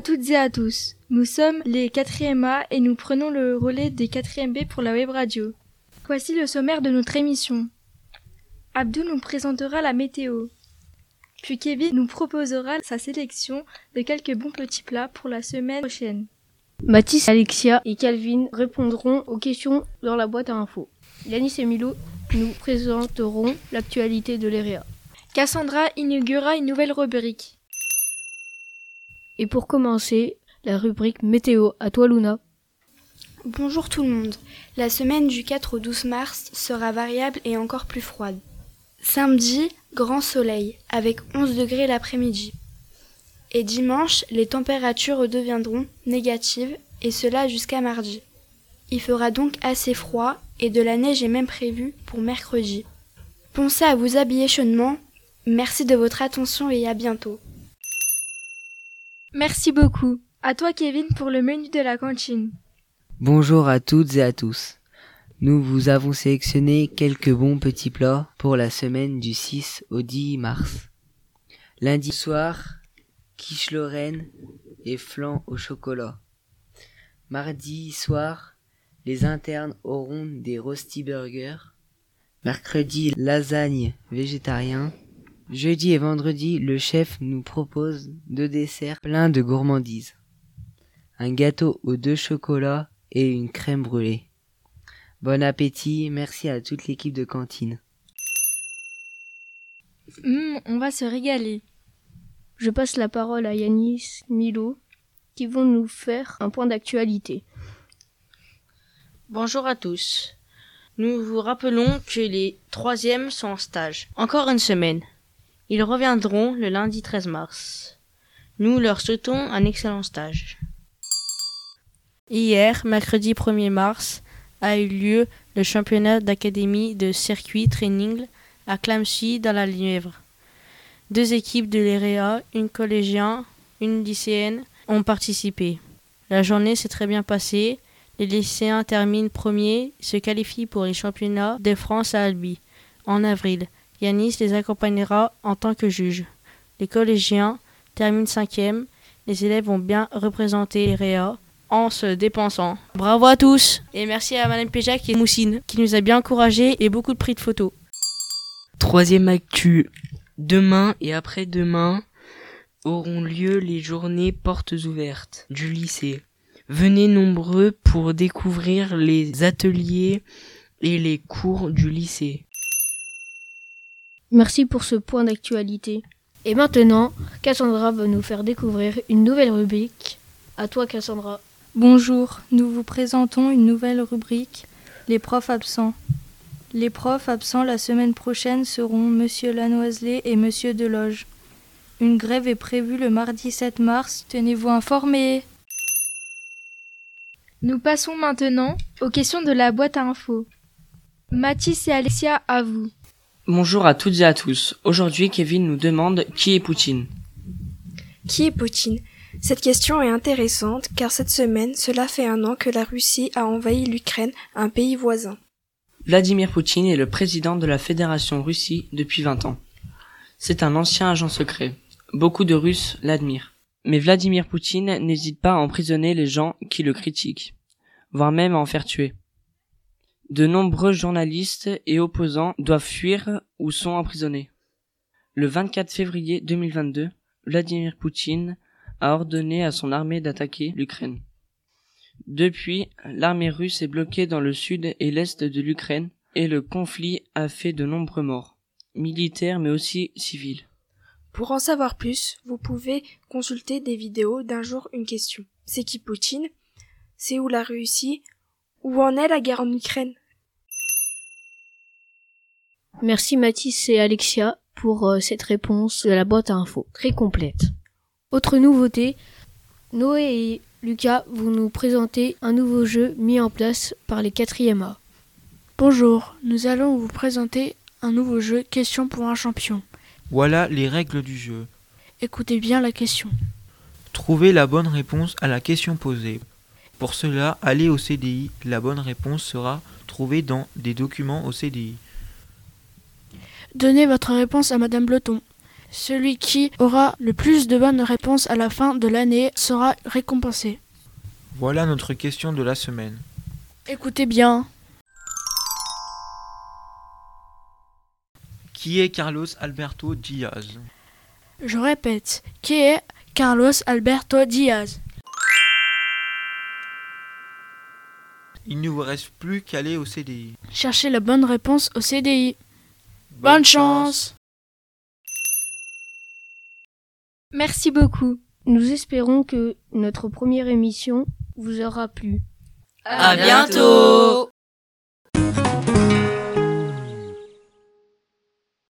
toutes et à tous. Nous sommes les 4e A et nous prenons le relais des 4e B pour la web radio. Voici le sommaire de notre émission. Abdou nous présentera la météo. Puis Kevin nous proposera sa sélection de quelques bons petits plats pour la semaine prochaine. Mathis, Alexia et Calvin répondront aux questions dans la boîte à infos. Yanis et Milo nous présenteront l'actualité de l'EREA. Cassandra inaugurera une nouvelle rubrique. Et pour commencer, la rubrique météo. À toi, Luna. Bonjour tout le monde. La semaine du 4 au 12 mars sera variable et encore plus froide. Samedi, grand soleil, avec 11 degrés l'après-midi. Et dimanche, les températures redeviendront négatives, et cela jusqu'à mardi. Il fera donc assez froid, et de la neige est même prévue pour mercredi. Pensez à vous habiller chaudement. Merci de votre attention et à bientôt. Merci beaucoup. À toi Kevin pour le menu de la cantine. Bonjour à toutes et à tous. Nous vous avons sélectionné quelques bons petits plats pour la semaine du 6 au 10 mars. Lundi soir, quiche Lorraine et flan au chocolat. Mardi soir, les internes auront des rosti burgers. Mercredi, lasagne végétarien. Jeudi et vendredi, le chef nous propose deux desserts pleins de gourmandises. Un gâteau aux deux chocolats et une crème brûlée. Bon appétit, merci à toute l'équipe de cantine. Hum, on va se régaler. Je passe la parole à Yanis, Milo, qui vont nous faire un point d'actualité. Bonjour à tous. Nous vous rappelons que les troisièmes sont en stage. Encore une semaine. Ils reviendront le lundi 13 mars. Nous leur souhaitons un excellent stage. Hier, mercredi 1er mars, a eu lieu le championnat d'académie de circuit training à Clamcy dans la Nièvre. Deux équipes de l'EREA, une collégienne, une lycéenne, ont participé. La journée s'est très bien passée. Les lycéens terminent premiers, se qualifient pour les championnats de France à Albi en avril. Yanis les accompagnera en tant que juge. Les collégiens terminent cinquième. Les élèves ont bien représenté l'EREA en se dépensant. Bravo à tous et merci à Madame Péjac et Moussine qui nous a bien encouragés et beaucoup de prix de photos. Troisième actu. Demain et après-demain auront lieu les journées portes ouvertes du lycée. Venez nombreux pour découvrir les ateliers et les cours du lycée. Merci pour ce point d'actualité. Et maintenant, Cassandra va nous faire découvrir une nouvelle rubrique. À toi, Cassandra. Bonjour, nous vous présentons une nouvelle rubrique, les profs absents. Les profs absents la semaine prochaine seront Monsieur Lanoiselet et Monsieur Deloge. Une grève est prévue le mardi 7 mars, tenez-vous informés. Nous passons maintenant aux questions de la boîte à infos. Mathis et Alexia, à vous. Bonjour à toutes et à tous. Aujourd'hui, Kevin nous demande qui est Poutine. Qui est Poutine? Cette question est intéressante car cette semaine, cela fait un an que la Russie a envahi l'Ukraine, un pays voisin. Vladimir Poutine est le président de la Fédération Russie depuis 20 ans. C'est un ancien agent secret. Beaucoup de Russes l'admirent. Mais Vladimir Poutine n'hésite pas à emprisonner les gens qui le critiquent, voire même à en faire tuer. De nombreux journalistes et opposants doivent fuir ou sont emprisonnés. Le 24 février 2022, Vladimir Poutine a ordonné à son armée d'attaquer l'Ukraine. Depuis, l'armée russe est bloquée dans le sud et l'est de l'Ukraine et le conflit a fait de nombreux morts, militaires mais aussi civils. Pour en savoir plus, vous pouvez consulter des vidéos d'un jour une question. C'est qui Poutine? C'est où la Russie? Où en est la guerre en Ukraine? Merci Mathis et Alexia pour euh, cette réponse de la boîte à infos, très complète. Autre nouveauté, Noé et Lucas vont nous présenter un nouveau jeu mis en place par les 4e A. Bonjour, nous allons vous présenter un nouveau jeu Question pour un champion. Voilà les règles du jeu. Écoutez bien la question. Trouvez la bonne réponse à la question posée. Pour cela, allez au CDI. La bonne réponse sera trouvée dans des documents au CDI. Donnez votre réponse à Madame Bleton. Celui qui aura le plus de bonnes réponses à la fin de l'année sera récompensé. Voilà notre question de la semaine. Écoutez bien. Qui est Carlos Alberto Diaz? Je répète, qui est Carlos Alberto Diaz? Il ne vous reste plus qu'à aller au CDI. Cherchez la bonne réponse au CDI. Bonne, chance. Merci beaucoup. Nous espérons que notre première émission vous aura plu. À bientôt